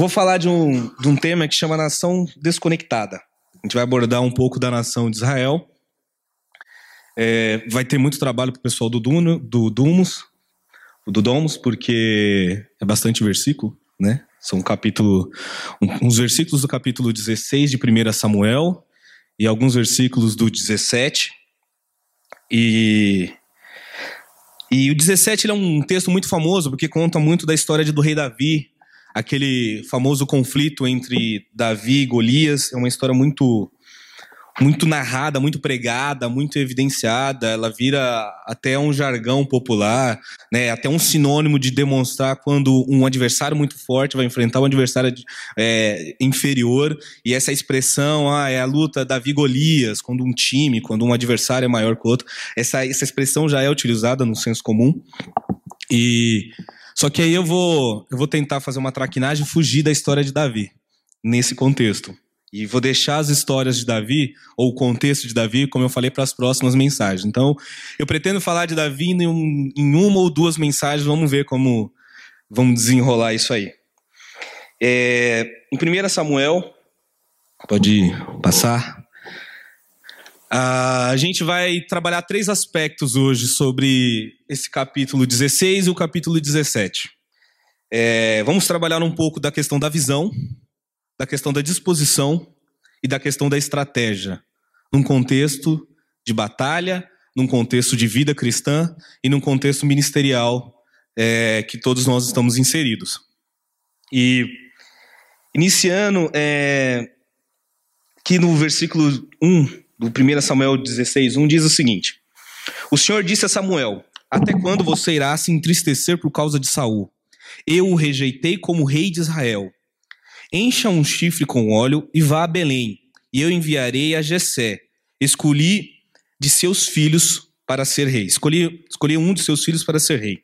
Eu vou falar de um, de um tema que chama nação desconectada. A gente vai abordar um pouco da nação de Israel. É, vai ter muito trabalho para o pessoal do, Duno, do Dumus, do Domus, porque é bastante versículo, né? São um capítulo, uns versículos do capítulo 16 de 1 Samuel e alguns versículos do 17. E, e o 17 é um texto muito famoso porque conta muito da história do rei Davi, aquele famoso conflito entre Davi e Golias. É uma história muito muito narrada, muito pregada, muito evidenciada, ela vira até um jargão popular, né? até um sinônimo de demonstrar quando um adversário muito forte vai enfrentar um adversário é, inferior, e essa expressão, ah, é a luta Davi-Golias, quando um time, quando um adversário é maior que o outro, essa, essa expressão já é utilizada no senso comum, e só que aí eu vou, eu vou tentar fazer uma traquinagem e fugir da história de Davi, nesse contexto. E vou deixar as histórias de Davi, ou o contexto de Davi, como eu falei, para as próximas mensagens. Então, eu pretendo falar de Davi em, um, em uma ou duas mensagens, vamos ver como vamos desenrolar isso aí. É, em 1 Samuel, pode passar. A gente vai trabalhar três aspectos hoje sobre esse capítulo 16 e o capítulo 17. É, vamos trabalhar um pouco da questão da visão, da questão da disposição e da questão da estratégia, num contexto de batalha, num contexto de vida cristã e num contexto ministerial é, que todos nós estamos inseridos. E iniciando, é, que no versículo 1 do 1 Samuel 16, 1 diz o seguinte: O Senhor disse a Samuel: Até quando você irá se entristecer por causa de Saul? Eu o rejeitei como rei de Israel. Encha um chifre com óleo e vá a Belém, e eu enviarei a Jessé. Escolhi de seus filhos para ser rei. Escolhi, escolhi um de seus filhos para ser rei.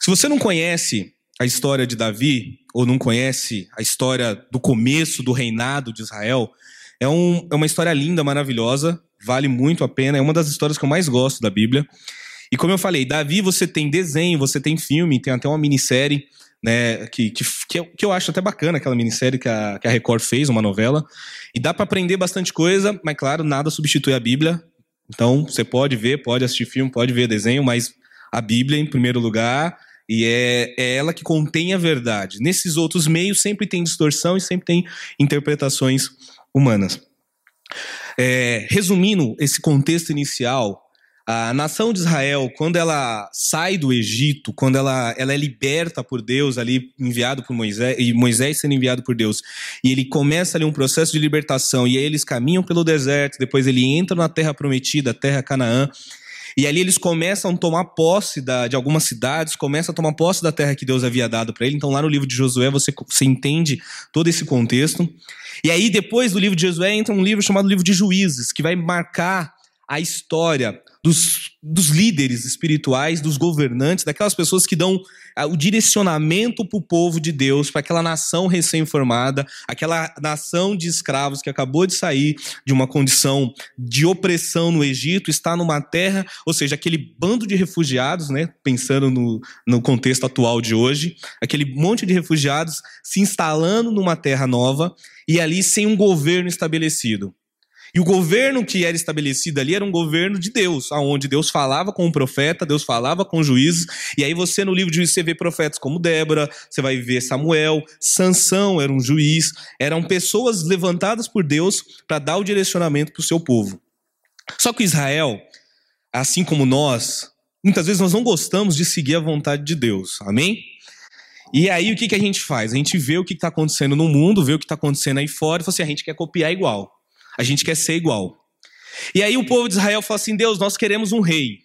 Se você não conhece a história de Davi, ou não conhece a história do começo do reinado de Israel, é, um, é uma história linda, maravilhosa, vale muito a pena, é uma das histórias que eu mais gosto da Bíblia. E como eu falei, Davi, você tem desenho, você tem filme, tem até uma minissérie, né, que, que, que, eu, que eu acho até bacana, aquela minissérie que a, que a Record fez, uma novela. E dá para aprender bastante coisa, mas claro, nada substitui a Bíblia. Então, você pode ver, pode assistir filme, pode ver desenho, mas a Bíblia em primeiro lugar, e é, é ela que contém a verdade. Nesses outros meios sempre tem distorção e sempre tem interpretações humanas. É, resumindo esse contexto inicial, a nação de Israel, quando ela sai do Egito, quando ela, ela é liberta por Deus, ali enviado por Moisés, e Moisés sendo enviado por Deus, e ele começa ali um processo de libertação, e aí eles caminham pelo deserto, depois ele entra na terra prometida, a terra Canaã, e ali eles começam a tomar posse da, de algumas cidades, começam a tomar posse da terra que Deus havia dado para ele. Então, lá no livro de Josué, você, você entende todo esse contexto. E aí, depois do livro de Josué, entra um livro chamado Livro de Juízes, que vai marcar a história dos, dos líderes espirituais, dos governantes, daquelas pessoas que dão ah, o direcionamento para o povo de Deus, para aquela nação recém-formada, aquela nação de escravos que acabou de sair de uma condição de opressão no Egito, está numa terra, ou seja, aquele bando de refugiados, né, pensando no, no contexto atual de hoje, aquele monte de refugiados se instalando numa terra nova e ali sem um governo estabelecido. E o governo que era estabelecido ali era um governo de Deus, aonde Deus falava com o profeta, Deus falava com os juízes. E aí você no livro de juízes você vê profetas como Débora, você vai ver Samuel, Sansão era um juiz, eram pessoas levantadas por Deus para dar o direcionamento para o seu povo. Só que Israel, assim como nós, muitas vezes nós não gostamos de seguir a vontade de Deus. Amém? E aí o que, que a gente faz? A gente vê o que está acontecendo no mundo, vê o que está acontecendo aí fora e fala assim, a gente quer copiar igual. A gente quer ser igual. E aí o povo de Israel fala assim: Deus, nós queremos um rei.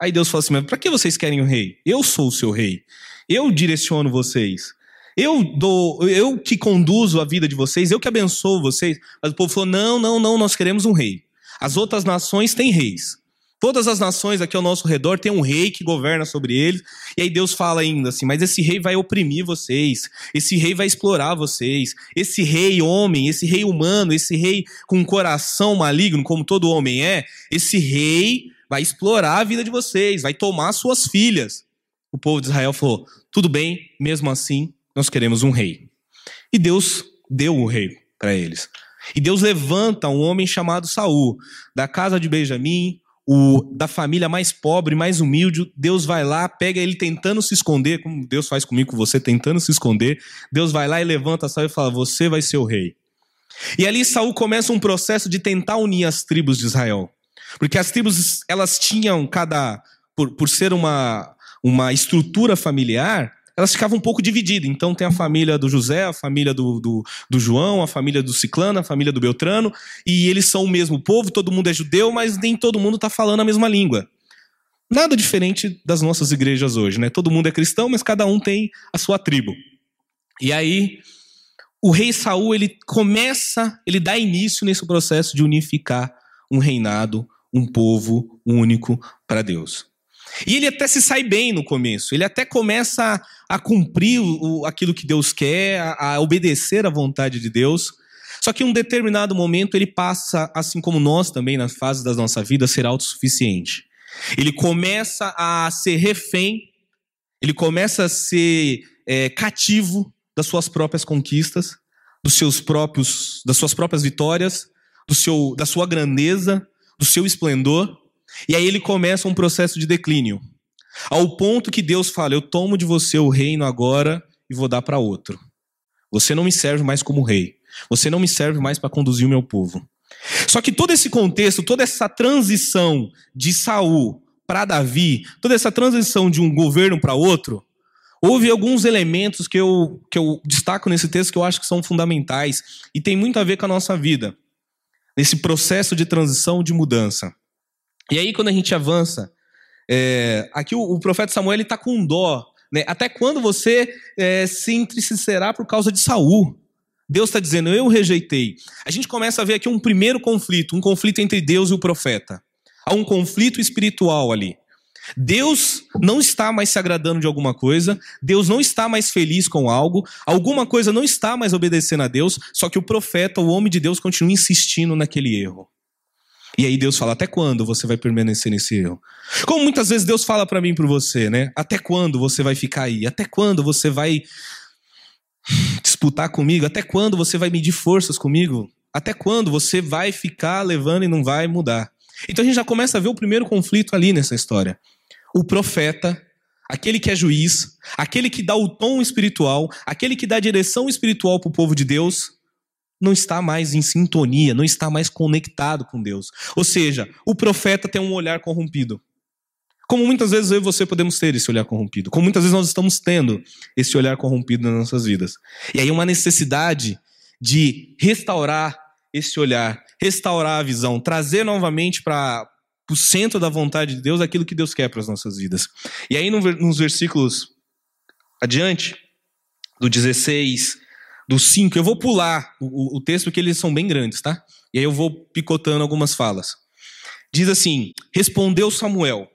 Aí Deus fala assim: Mas para que vocês querem um rei? Eu sou o seu rei. Eu direciono vocês. Eu dou, eu que conduzo a vida de vocês, eu que abençoo vocês. Mas o povo falou: Não, não, não, nós queremos um rei. As outras nações têm reis. Todas as nações aqui ao nosso redor têm um rei que governa sobre eles. E aí Deus fala ainda assim: mas esse rei vai oprimir vocês, esse rei vai explorar vocês, esse rei homem, esse rei humano, esse rei com um coração maligno, como todo homem é, esse rei vai explorar a vida de vocês, vai tomar suas filhas. O povo de Israel falou: tudo bem, mesmo assim, nós queremos um rei. E Deus deu o rei para eles. E Deus levanta um homem chamado Saul, da casa de Benjamim, o da família mais pobre, mais humilde. Deus vai lá, pega ele tentando se esconder, como Deus faz comigo com você, tentando se esconder. Deus vai lá e levanta Saul e fala: "Você vai ser o rei". E ali Saul começa um processo de tentar unir as tribos de Israel. Porque as tribos, elas tinham cada por, por ser uma uma estrutura familiar, elas ficavam um pouco divididas. Então tem a família do José, a família do, do, do, João, a família do Ciclano, a família do Beltrano, e eles são o mesmo povo, todo mundo é judeu, mas nem todo mundo está falando a mesma língua. Nada diferente das nossas igrejas hoje, né? Todo mundo é cristão, mas cada um tem a sua tribo. E aí, o rei Saul, ele começa, ele dá início nesse processo de unificar um reinado, um povo único para Deus. E ele até se sai bem no começo, ele até começa a, a cumprir o, aquilo que Deus quer, a, a obedecer à vontade de Deus. Só que em um determinado momento ele passa, assim como nós também, nas fases da nossa vida, a ser autossuficiente. Ele começa a ser refém, ele começa a ser é, cativo das suas próprias conquistas, dos seus próprios, das suas próprias vitórias, do seu, da sua grandeza, do seu esplendor. E aí ele começa um processo de declínio. Ao ponto que Deus fala: Eu tomo de você o reino agora e vou dar para outro. Você não me serve mais como rei. Você não me serve mais para conduzir o meu povo. Só que todo esse contexto, toda essa transição de Saul para Davi, toda essa transição de um governo para outro, houve alguns elementos que eu, que eu destaco nesse texto que eu acho que são fundamentais e tem muito a ver com a nossa vida, nesse processo de transição, de mudança. E aí, quando a gente avança, é, aqui o, o, profeta Samuel está com dó. Né? Até quando você é, se entristecerá por causa de Saul? Deus está dizendo, eu rejeitei. A gente começa a ver aqui um primeiro conflito, um conflito entre Deus e o profeta. Há um conflito espiritual ali. Deus não está mais se agradando de alguma coisa, Deus não está mais feliz com algo, alguma coisa não está mais obedecendo a Deus, só que o profeta, o homem de Deus, continua insistindo naquele erro. E aí Deus fala: até quando você vai permanecer nesse erro? Como muitas vezes Deus fala para mim para você, né? Até quando você vai ficar aí? Até quando você vai disputar comigo? Até quando você vai medir forças comigo? Até quando você vai ficar levando e não vai mudar? Então a gente já começa a ver o primeiro conflito ali nessa história. O profeta, aquele que é juiz, aquele que dá o tom espiritual, aquele que dá direção espiritual para o povo de Deus, não está mais em sintonia, não está mais conectado com Deus. Ou seja, o profeta tem um olhar corrompido. Como muitas vezes eu e você podemos ter esse olhar corrompido. Como muitas vezes nós estamos tendo esse olhar corrompido nas nossas vidas. E aí uma necessidade de restaurar esse olhar, restaurar a visão, trazer novamente para o centro da vontade de Deus aquilo que Deus quer para as nossas vidas. E aí nos versículos adiante, do 16 do 5, eu vou pular o, o texto porque eles são bem grandes, tá? E aí eu vou picotando algumas falas. Diz assim: Respondeu Samuel.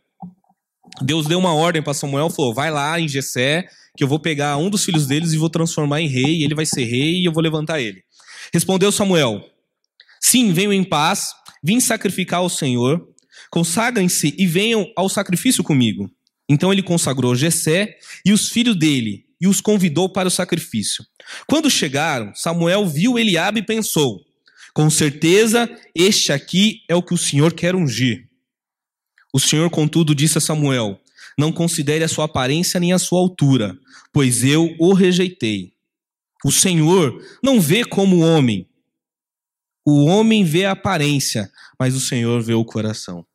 Deus deu uma ordem para Samuel, falou: Vai lá em Jessé, que eu vou pegar um dos filhos deles e vou transformar em rei, ele vai ser rei e eu vou levantar ele. Respondeu Samuel: Sim, venham em paz, vim sacrificar ao Senhor. Consagrem-se e venham ao sacrifício comigo. Então ele consagrou Jessé e os filhos dele e os convidou para o sacrifício. Quando chegaram, Samuel viu Eliabe e pensou: Com certeza, este aqui é o que o Senhor quer ungir. O Senhor, contudo, disse a Samuel: Não considere a sua aparência nem a sua altura, pois eu o rejeitei. O Senhor não vê como o homem. O homem vê a aparência, mas o Senhor vê o coração.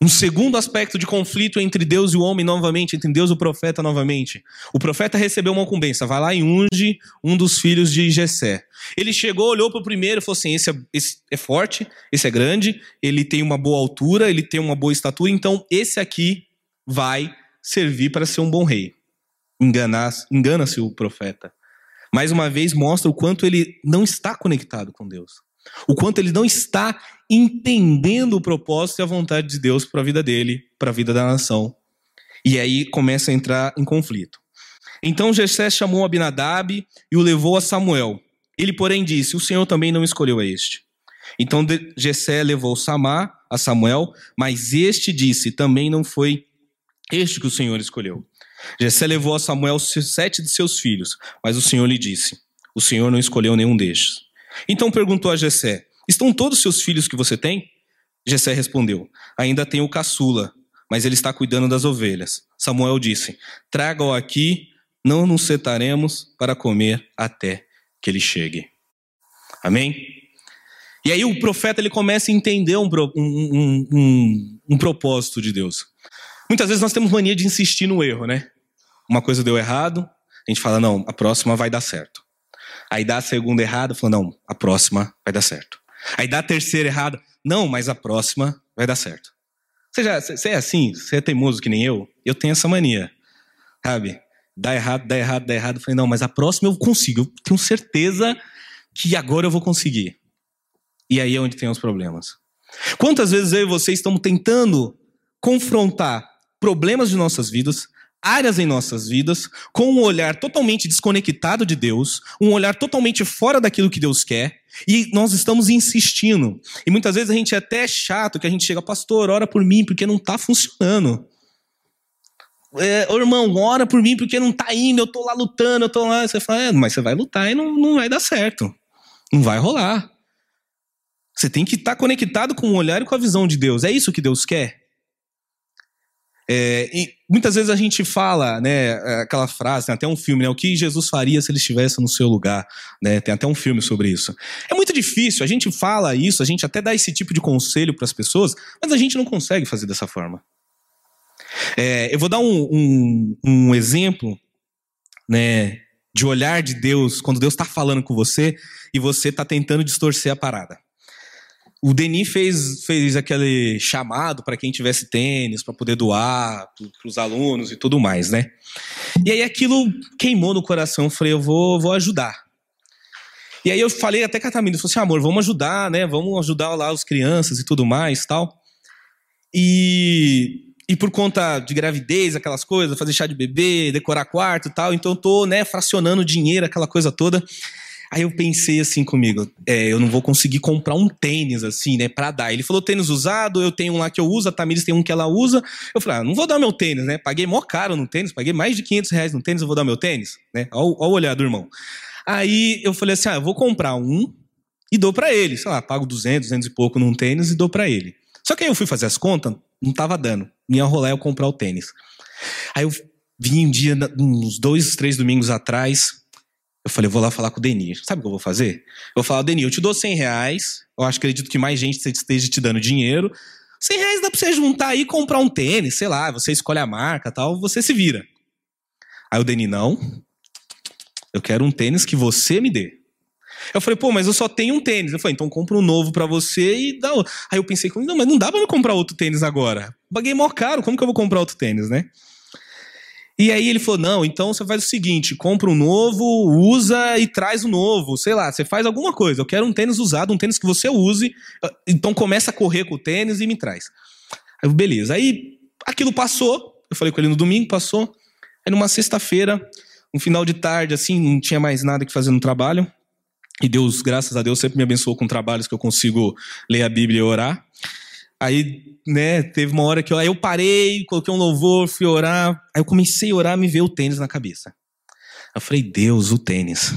Um segundo aspecto de conflito entre Deus e o homem novamente, entre Deus e o profeta novamente. O profeta recebeu uma incumbência, vai lá e unge um dos filhos de Jessé. Ele chegou, olhou para o primeiro e falou assim: esse é, esse é forte, esse é grande, ele tem uma boa altura, ele tem uma boa estatura, então esse aqui vai servir para ser um bom rei. Engana-se o profeta. Mais uma vez mostra o quanto ele não está conectado com Deus. O quanto ele não está entendendo o propósito e a vontade de Deus para a vida dele, para a vida da nação. E aí começa a entrar em conflito. Então Jessé chamou Abinadab e o levou a Samuel. Ele, porém, disse: O Senhor também não escolheu a este. Então Jessé levou Samar a Samuel, mas este disse: Também não foi este que o Senhor escolheu. Jessé levou a Samuel sete de seus filhos, mas o Senhor lhe disse: O Senhor não escolheu nenhum destes. Então perguntou a Jessé: Estão todos seus filhos que você tem? Jessé respondeu: Ainda tenho o caçula, mas ele está cuidando das ovelhas. Samuel disse: Traga-o aqui, não nos setaremos para comer até que ele chegue. Amém? E aí o profeta ele começa a entender um, um, um, um, propósito de Deus. Muitas vezes nós temos mania de insistir no erro, né? Uma coisa deu errado, a gente fala, não, a próxima vai dar certo. Aí dá a segunda errada, fala, não, a próxima vai dar certo. Aí dá a terceira errada, não, mas a próxima vai dar certo. Você, já, você é assim? Você é teimoso que nem eu? Eu tenho essa mania, sabe? Dá errado, dá errado, dá errado. Eu falei, não, mas a próxima eu consigo. Eu tenho certeza que agora eu vou conseguir. E aí é onde tem os problemas. Quantas vezes eu e você estamos tentando confrontar problemas de nossas vidas, áreas em nossas vidas, com um olhar totalmente desconectado de Deus, um olhar totalmente fora daquilo que Deus quer, e nós estamos insistindo. E muitas vezes a gente é até chato, que a gente chega, pastor, ora por mim, porque não está funcionando. É, irmão, ora por mim, porque não está indo, eu estou lá lutando, eu estou lá. Você fala, é, mas você vai lutar e não, não vai dar certo. Não vai rolar. Você tem que estar tá conectado com o olhar e com a visão de Deus. É isso que Deus quer? É, e muitas vezes a gente fala, né, aquela frase, tem até um filme, né, o que Jesus faria se ele estivesse no seu lugar, né, tem até um filme sobre isso. É muito difícil, a gente fala isso, a gente até dá esse tipo de conselho para as pessoas, mas a gente não consegue fazer dessa forma. É, eu vou dar um, um, um exemplo, né, de olhar de Deus quando Deus está falando com você e você está tentando distorcer a parada o Denis fez, fez aquele chamado para quem tivesse tênis, para poder doar para os alunos e tudo mais, né? E aí aquilo queimou no coração. Eu falei, eu vou, vou ajudar. E aí eu falei até com a Tamina, falei assim, amor, vamos ajudar, né? Vamos ajudar lá as crianças e tudo mais tal. E, e por conta de gravidez, aquelas coisas, fazer chá de bebê, decorar quarto e tal, então eu tô, né, fracionando dinheiro, aquela coisa toda. Aí eu pensei assim comigo, é, eu não vou conseguir comprar um tênis assim, né, pra dar. Ele falou tênis usado, eu tenho um lá que eu uso, a Tamires tem um que ela usa. Eu falei, ah, não vou dar meu tênis, né? Paguei mó caro no tênis, paguei mais de 500 reais no tênis, eu vou dar meu tênis, né? Olha o olhar do irmão. Aí eu falei assim, ah, eu vou comprar um e dou para ele. Sei lá, pago 200, 200 e pouco num tênis e dou para ele. Só que aí eu fui fazer as contas, não tava dando. Ia rolar eu comprar o tênis. Aí eu vim um dia, uns dois, três domingos atrás, eu falei, eu vou lá falar com o Denis. Sabe o que eu vou fazer? Eu vou falar, Denis, eu te dou 100 reais. Eu acho, acredito que mais gente esteja te dando dinheiro. 100 reais dá pra você juntar aí e comprar um tênis, sei lá, você escolhe a marca tal, você se vira. Aí o Denis, não. Eu quero um tênis que você me dê. Eu falei, pô, mas eu só tenho um tênis. Eu falei, então compra um novo para você e dá. Aí eu pensei, não, mas não dá pra eu comprar outro tênis agora. Paguei mó caro, como que eu vou comprar outro tênis, né? E aí ele falou: não, então você faz o seguinte: compra um novo, usa e traz o um novo. Sei lá, você faz alguma coisa. Eu quero um tênis usado, um tênis que você use. Então começa a correr com o tênis e me traz. Aí, beleza. Aí aquilo passou. Eu falei com ele no domingo, passou. Aí numa sexta-feira, um final de tarde, assim, não tinha mais nada que fazer no trabalho. E Deus, graças a Deus, sempre me abençoou com trabalhos que eu consigo ler a Bíblia e orar. Aí, né, teve uma hora que eu, aí eu parei, coloquei um louvor, fui orar. Aí eu comecei a orar, me veio o tênis na cabeça. Eu falei, Deus, o tênis.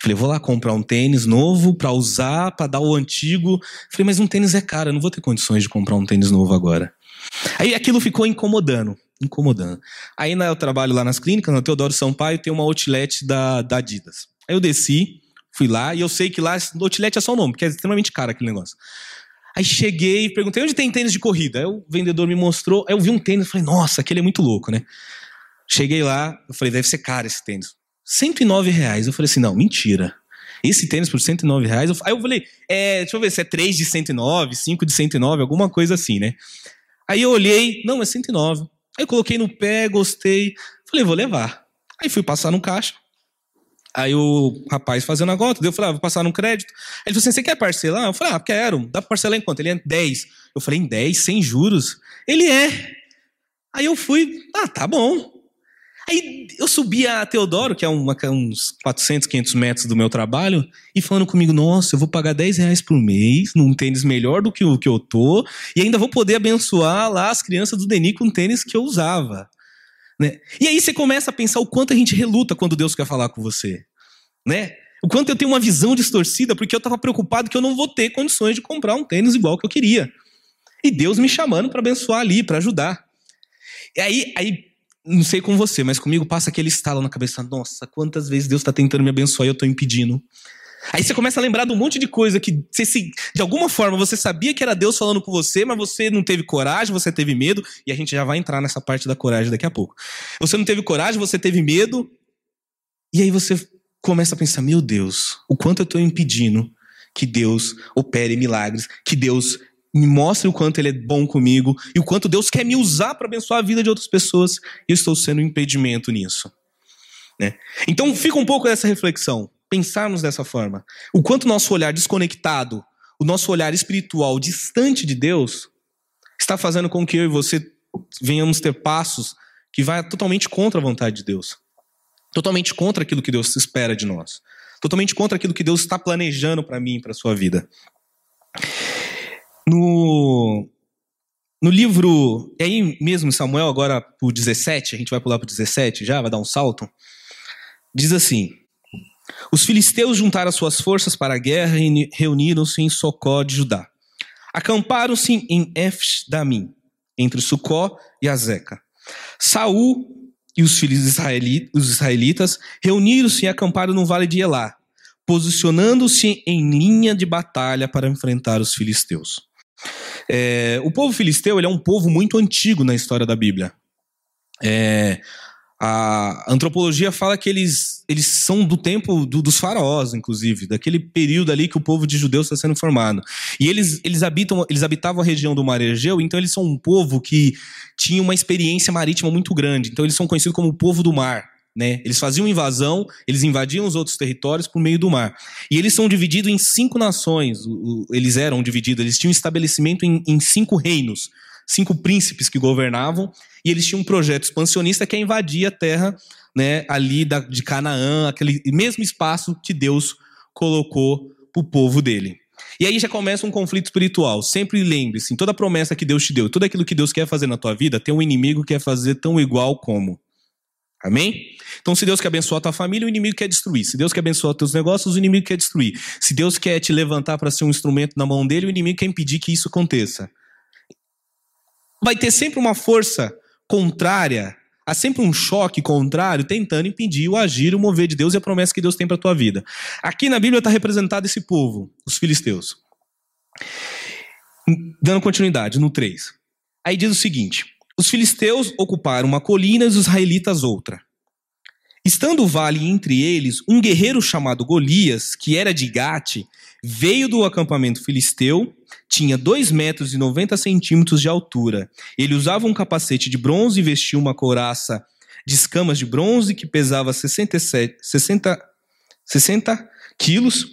Falei, vou lá comprar um tênis novo para usar, para dar o antigo. Falei, mas um tênis é caro, eu não vou ter condições de comprar um tênis novo agora. Aí aquilo ficou incomodando, incomodando. Aí né, eu trabalho lá nas clínicas, no Teodoro Sampaio, tem uma outlet da, da Adidas. Aí eu desci, fui lá, e eu sei que lá, outlet é só o nome, porque é extremamente caro aquele negócio. Aí cheguei perguntei onde tem tênis de corrida. Aí o vendedor me mostrou, aí eu vi um tênis e falei, nossa, aquele é muito louco, né? Cheguei lá, eu falei, deve ser caro esse tênis. 109 reais. Eu falei assim, não, mentira. Esse tênis por 109 reais. Aí eu falei, é, deixa eu ver se é 3 de 109, 5 de 109, alguma coisa assim, né? Aí eu olhei, não, é 109. Aí eu coloquei no pé, gostei. Falei, vou levar. Aí fui passar no caixa. Aí o rapaz fazendo a gota, eu falei, ah, vou passar no crédito. Ele falou assim: você quer parcelar? Eu falei, ah, quero. Dá pra parcelar em quanto? Ele é 10. Eu falei, em 10, sem juros? Ele é. Aí eu fui, ah, tá bom. Aí eu subi a Teodoro, que é uma, uns 400, 500 metros do meu trabalho, e falando comigo, nossa, eu vou pagar 10 reais por mês num tênis melhor do que o que eu tô, e ainda vou poder abençoar lá as crianças do Deni com tênis que eu usava. Né? E aí você começa a pensar o quanto a gente reluta quando Deus quer falar com você. Né? O quanto eu tenho uma visão distorcida porque eu estava preocupado que eu não vou ter condições de comprar um tênis igual que eu queria. E Deus me chamando para abençoar ali, para ajudar. E aí, aí, não sei com você, mas comigo passa aquele estalo na cabeça: nossa, quantas vezes Deus está tentando me abençoar e eu estou impedindo. Aí você começa a lembrar de um monte de coisa que você se, de alguma forma você sabia que era Deus falando com você, mas você não teve coragem, você teve medo, e a gente já vai entrar nessa parte da coragem daqui a pouco. Você não teve coragem, você teve medo, e aí você começa a pensar: meu Deus, o quanto eu estou impedindo que Deus opere milagres, que Deus me mostre o quanto Ele é bom comigo e o quanto Deus quer me usar para abençoar a vida de outras pessoas e eu estou sendo um impedimento nisso. Né? Então fica um pouco dessa reflexão pensarmos dessa forma. O quanto nosso olhar desconectado, o nosso olhar espiritual distante de Deus, está fazendo com que eu e você venhamos ter passos que vai totalmente contra a vontade de Deus. Totalmente contra aquilo que Deus espera de nós. Totalmente contra aquilo que Deus está planejando para mim e para sua vida. No, no livro, é aí mesmo Samuel, agora para o 17, a gente vai pular para o 17 já, vai dar um salto. Diz assim: os filisteus juntaram suas forças para a guerra e reuniram-se em Socó de Judá. Acamparam-se em Efes-Damim, entre Sucó e Azeca. Saul e os filhos os israelitas reuniram-se e acamparam no vale de Elá, posicionando-se em linha de batalha para enfrentar os filisteus. É, o povo filisteu é um povo muito antigo na história da Bíblia. É, a antropologia fala que eles, eles são do tempo do, dos faraós, inclusive, daquele período ali que o povo de judeus está sendo formado. E eles, eles, habitam, eles habitavam a região do Mar Egeu, então eles são um povo que tinha uma experiência marítima muito grande. Então eles são conhecidos como o povo do mar. Né? Eles faziam invasão, eles invadiam os outros territórios por meio do mar. E eles são divididos em cinco nações. Eles eram divididos, eles tinham estabelecimento em, em cinco reinos cinco príncipes que governavam, e eles tinham um projeto expansionista que é invadir a terra né, ali da, de Canaã, aquele mesmo espaço que Deus colocou para o povo dele. E aí já começa um conflito espiritual. Sempre lembre-se, toda promessa que Deus te deu, tudo aquilo que Deus quer fazer na tua vida, tem um inimigo que quer fazer tão igual como. Amém? Então, se Deus quer abençoar a tua família, o inimigo quer destruir. Se Deus quer abençoar teus negócios, o inimigo quer destruir. Se Deus quer te levantar para ser um instrumento na mão dele, o inimigo quer impedir que isso aconteça vai ter sempre uma força contrária, há sempre um choque contrário tentando impedir o agir, o mover de Deus e a promessa que Deus tem para a tua vida. Aqui na Bíblia está representado esse povo, os filisteus. Dando continuidade no 3. Aí diz o seguinte: os filisteus ocuparam uma colina e os israelitas outra. Estando o vale entre eles, um guerreiro chamado Golias, que era de Gate, veio do acampamento filisteu, tinha 2 metros e 90 centímetros de altura. Ele usava um capacete de bronze e vestia uma couraça de escamas de bronze que pesava 67, 60, 60 quilos.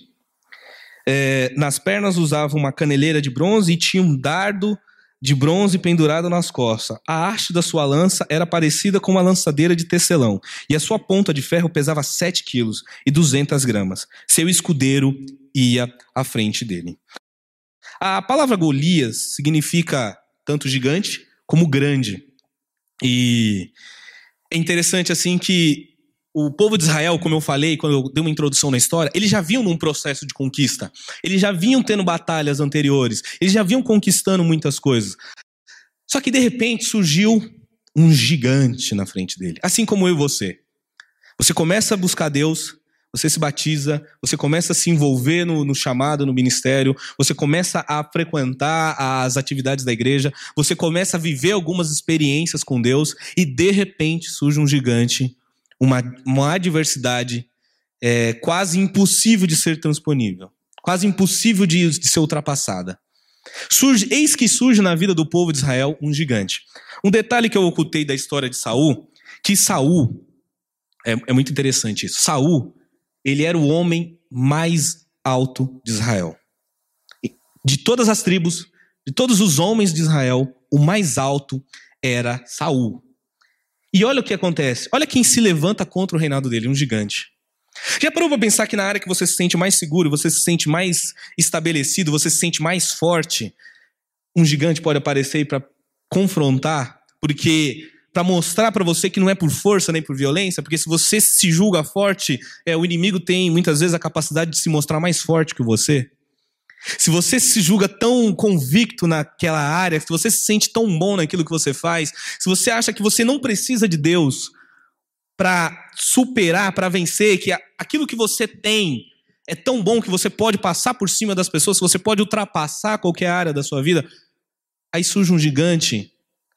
É, nas pernas usava uma caneleira de bronze e tinha um dardo de bronze pendurado nas costas. A haste da sua lança era parecida com uma lançadeira de tecelão, e a sua ponta de ferro pesava 7 quilos e 200 gramas. Seu escudeiro ia à frente dele. A palavra Golias significa tanto gigante como grande. E é interessante assim que o povo de Israel, como eu falei, quando eu dei uma introdução na história, eles já vinham num processo de conquista. Eles já vinham tendo batalhas anteriores. Eles já vinham conquistando muitas coisas. Só que de repente surgiu um gigante na frente dele. Assim como eu e você. Você começa a buscar Deus, você se batiza, você começa a se envolver no, no, chamado, no ministério, você começa a frequentar as atividades da igreja, você começa a viver algumas experiências com Deus e de repente surge um gigante uma, uma adversidade é, quase impossível de ser transponível, quase impossível de, de ser ultrapassada. Surge, eis que surge na vida do povo de Israel um gigante. Um detalhe que eu ocultei da história de Saul, que Saul é, é muito interessante isso. Saul, ele era o homem mais alto de Israel. De todas as tribos, de todos os homens de Israel, o mais alto era Saul. E olha o que acontece. Olha quem se levanta contra o reinado dele, um gigante. Já parou para pensar que na área que você se sente mais seguro, você se sente mais estabelecido, você se sente mais forte, um gigante pode aparecer para confrontar? Porque para mostrar para você que não é por força nem por violência, porque se você se julga forte, é o inimigo tem muitas vezes a capacidade de se mostrar mais forte que você. Se você se julga tão convicto naquela área, se você se sente tão bom naquilo que você faz, se você acha que você não precisa de Deus para superar, para vencer, que aquilo que você tem é tão bom que você pode passar por cima das pessoas, você pode ultrapassar qualquer área da sua vida, aí surge um gigante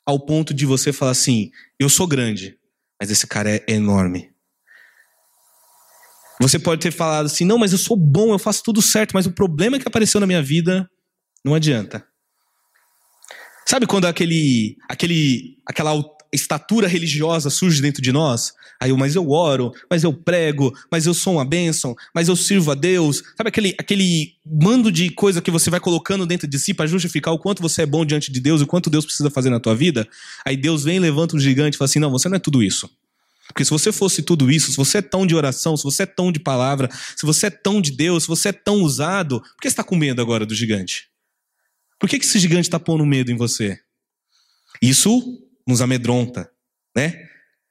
ao ponto de você falar assim: eu sou grande, mas esse cara é enorme. Você pode ter falado assim: não, mas eu sou bom, eu faço tudo certo, mas o problema que apareceu na minha vida não adianta. Sabe quando aquele, aquele, aquela estatura religiosa surge dentro de nós? Aí eu, mas eu oro, mas eu prego, mas eu sou uma bênção, mas eu sirvo a Deus. Sabe aquele, aquele mando de coisa que você vai colocando dentro de si para justificar o quanto você é bom diante de Deus e o quanto Deus precisa fazer na tua vida? Aí Deus vem, levanta um gigante e fala assim: não, você não é tudo isso. Porque se você fosse tudo isso, se você é tão de oração, se você é tão de palavra, se você é tão de Deus, se você é tão usado, por que você está com medo agora do gigante? Por que, que esse gigante está pondo medo em você? Isso nos amedronta, né?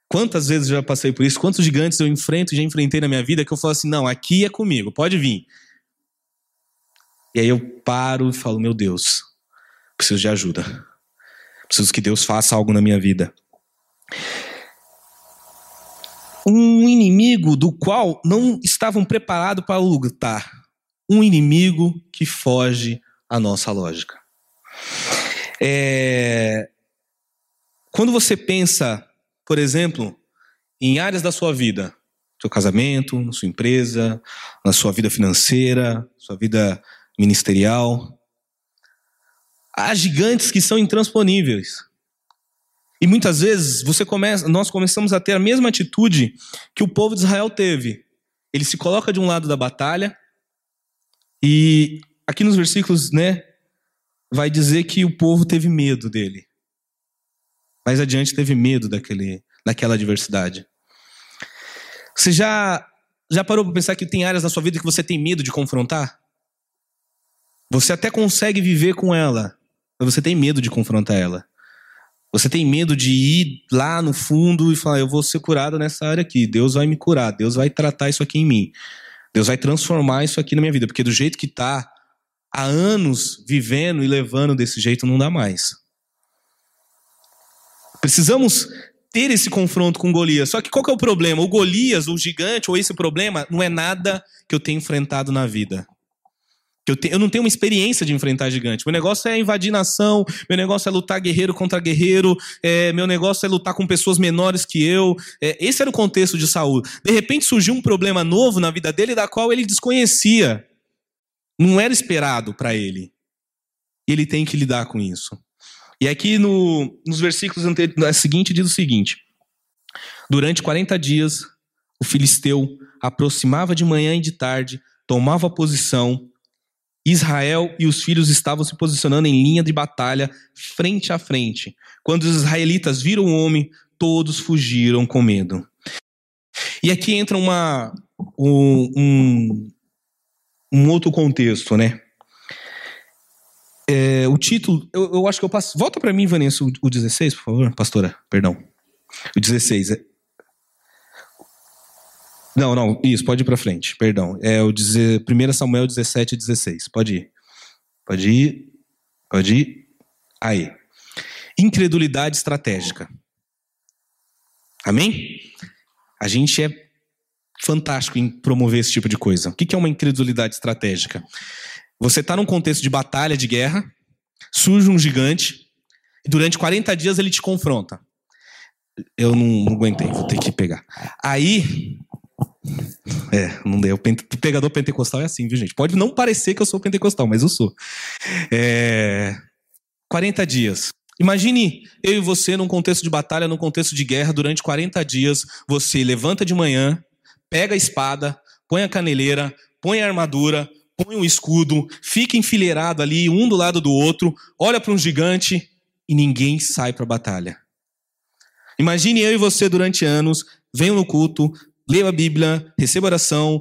Quantas vezes eu já passei por isso? Quantos gigantes eu enfrento e já enfrentei na minha vida que eu falo assim: não, aqui é comigo, pode vir. E aí eu paro e falo: meu Deus, preciso de ajuda. Preciso que Deus faça algo na minha vida um inimigo do qual não estavam preparados para lutar. Um inimigo que foge à nossa lógica. É... Quando você pensa, por exemplo, em áreas da sua vida, seu casamento, na sua empresa, na sua vida financeira, sua vida ministerial, há gigantes que são intransponíveis. E muitas vezes você começa, nós começamos a ter a mesma atitude que o povo de Israel teve. Ele se coloca de um lado da batalha e aqui nos versículos, né, vai dizer que o povo teve medo dele. Mais adiante teve medo daquele, daquela adversidade. Você já já parou para pensar que tem áreas na sua vida que você tem medo de confrontar? Você até consegue viver com ela, mas você tem medo de confrontar ela. Você tem medo de ir lá no fundo e falar: eu vou ser curado nessa área aqui, Deus vai me curar, Deus vai tratar isso aqui em mim, Deus vai transformar isso aqui na minha vida, porque do jeito que tá, há anos vivendo e levando desse jeito não dá mais. Precisamos ter esse confronto com Golias. Só que qual que é o problema? O Golias, o gigante, ou esse problema, não é nada que eu tenho enfrentado na vida. Eu, te, eu não tenho uma experiência de enfrentar gigante. Meu negócio é invadir nação, meu negócio é lutar guerreiro contra guerreiro, é, meu negócio é lutar com pessoas menores que eu. É, esse era o contexto de Saul. De repente surgiu um problema novo na vida dele, da qual ele desconhecia. Não era esperado para ele. Ele tem que lidar com isso. E aqui no, nos versículos anteriores, seguinte diz o seguinte: Durante 40 dias, o filisteu aproximava de manhã e de tarde, tomava posição Israel e os filhos estavam se posicionando em linha de batalha, frente a frente. Quando os israelitas viram o homem, todos fugiram com medo. E aqui entra uma, um, um, um outro contexto, né? É, o título, eu, eu, acho que eu passo. Volta para mim, Vanessa, o, o 16, por favor, pastora, perdão. O 16. Não, não, isso, pode ir para frente, perdão. É o 1 Samuel 17, 16. Pode ir. Pode ir. Pode ir. Aí. Incredulidade estratégica. Amém? A gente é fantástico em promover esse tipo de coisa. O que é uma incredulidade estratégica? Você está num contexto de batalha, de guerra, surge um gigante, e durante 40 dias ele te confronta. Eu não, não aguentei, vou ter que pegar. Aí, é, não deu. O pegador pentecostal é assim, viu, gente? Pode não parecer que eu sou pentecostal, mas eu sou. É... 40 dias. Imagine eu e você num contexto de batalha, num contexto de guerra, durante 40 dias, você levanta de manhã, pega a espada, põe a caneleira, põe a armadura, põe um escudo, fica enfileirado ali, um do lado do outro, olha para um gigante e ninguém sai para a batalha. Imagine eu e você durante anos, venho no culto, leio a Bíblia, recebo oração,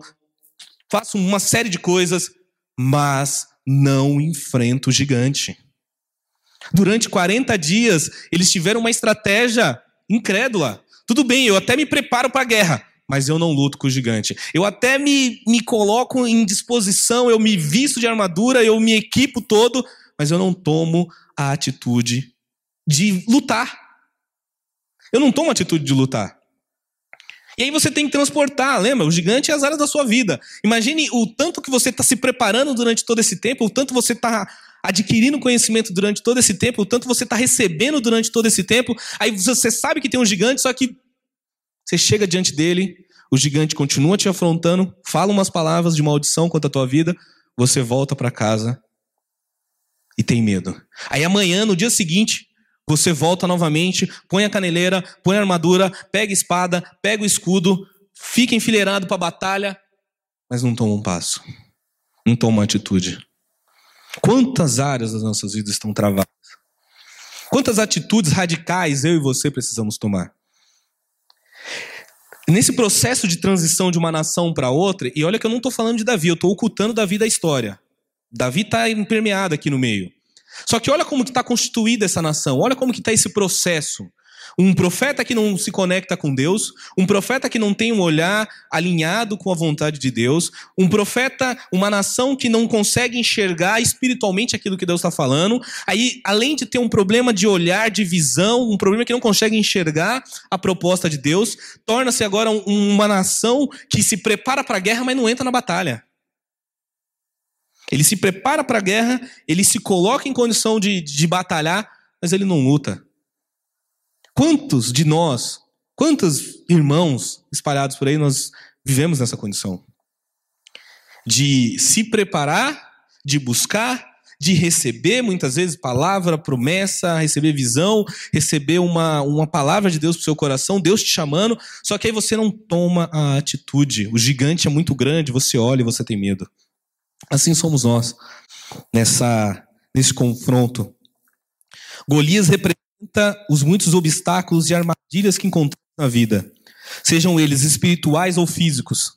faço uma série de coisas, mas não enfrento o gigante. Durante 40 dias, eles tiveram uma estratégia incrédula. Tudo bem, eu até me preparo para a guerra, mas eu não luto com o gigante. Eu até me, me coloco em disposição, eu me visto de armadura, eu me equipo todo, mas eu não tomo a atitude de lutar. Eu não tomo a atitude de lutar. E aí você tem que transportar, lembra? O gigante é as áreas da sua vida. Imagine o tanto que você está se preparando durante todo esse tempo, o tanto você está adquirindo conhecimento durante todo esse tempo, o tanto você está recebendo durante todo esse tempo. Aí você sabe que tem um gigante, só que você chega diante dele, o gigante continua te afrontando, fala umas palavras de maldição contra a tua vida, você volta para casa e tem medo. Aí amanhã, no dia seguinte, você volta novamente, põe a caneleira, põe a armadura, pega a espada, pega o escudo, fica enfileirado para a batalha, mas não toma um passo, não toma uma atitude. Quantas áreas das nossas vidas estão travadas? Quantas atitudes radicais eu e você precisamos tomar? Nesse processo de transição de uma nação para outra, e olha que eu não estou falando de Davi, eu estou ocultando Davi da história. Davi está impermeado aqui no meio. Só que olha como está constituída essa nação, olha como está esse processo. Um profeta que não se conecta com Deus, um profeta que não tem um olhar alinhado com a vontade de Deus, um profeta, uma nação que não consegue enxergar espiritualmente aquilo que Deus está falando. Aí, além de ter um problema de olhar, de visão, um problema que não consegue enxergar a proposta de Deus, torna-se agora uma nação que se prepara para a guerra, mas não entra na batalha. Ele se prepara para a guerra, ele se coloca em condição de, de batalhar, mas ele não luta. Quantos de nós, quantos irmãos espalhados por aí, nós vivemos nessa condição? De se preparar, de buscar, de receber muitas vezes palavra, promessa, receber visão, receber uma, uma palavra de Deus para o seu coração, Deus te chamando, só que aí você não toma a atitude. O gigante é muito grande, você olha e você tem medo. Assim somos nós nessa nesse confronto. Golias representa os muitos obstáculos e armadilhas que encontramos na vida, sejam eles espirituais ou físicos.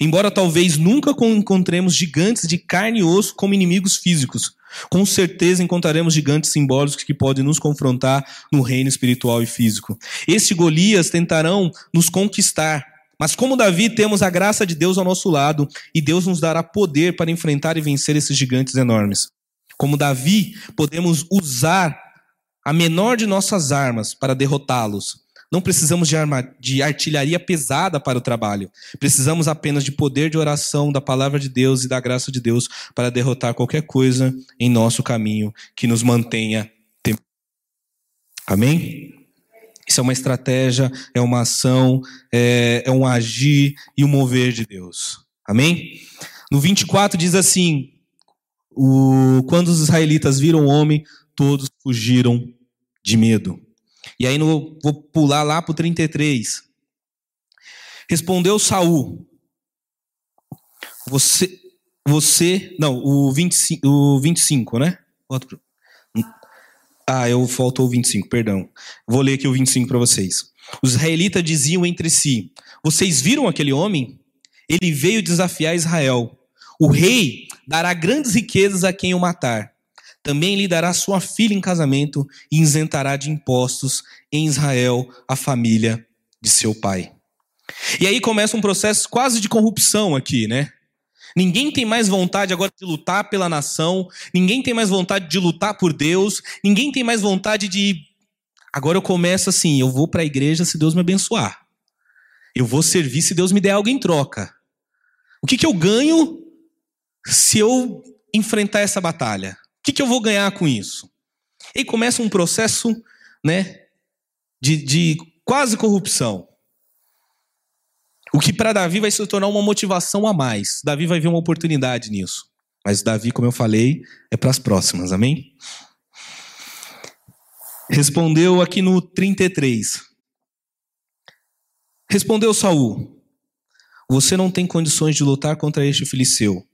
Embora talvez nunca encontremos gigantes de carne e osso como inimigos físicos, com certeza encontraremos gigantes simbólicos que podem nos confrontar no reino espiritual e físico. Estes Golias tentarão nos conquistar, mas como Davi, temos a graça de Deus ao nosso lado e Deus nos dará poder para enfrentar e vencer esses gigantes enormes. Como Davi, podemos usar a menor de nossas armas para derrotá-los. Não precisamos de, arma, de artilharia pesada para o trabalho. Precisamos apenas de poder de oração, da palavra de Deus e da graça de Deus para derrotar qualquer coisa em nosso caminho que nos mantenha. Amém? Isso é uma estratégia, é uma ação, é, é um agir e um mover de Deus. Amém? No 24 diz assim: o, quando os israelitas viram o homem, todos fugiram de medo. E aí no, vou pular lá para o 33. Respondeu Saul: Você, você, não, o 25, o 25 né? Ah, eu faltou o 25, perdão. Vou ler aqui o 25 para vocês. Os israelitas diziam entre si: Vocês viram aquele homem? Ele veio desafiar Israel. O rei dará grandes riquezas a quem o matar. Também lhe dará sua filha em casamento e isentará de impostos em Israel a família de seu pai. E aí começa um processo quase de corrupção aqui, né? Ninguém tem mais vontade agora de lutar pela nação, ninguém tem mais vontade de lutar por Deus, ninguém tem mais vontade de. Agora eu começo assim: eu vou para a igreja se Deus me abençoar. Eu vou servir se Deus me der algo em troca. O que, que eu ganho se eu enfrentar essa batalha? O que, que eu vou ganhar com isso? E começa um processo né, de, de quase corrupção. O que para Davi vai se tornar uma motivação a mais. Davi vai ver uma oportunidade nisso. Mas Davi, como eu falei, é para as próximas, amém? Respondeu aqui no 33. Respondeu Saul: Você não tem condições de lutar contra este filisteu.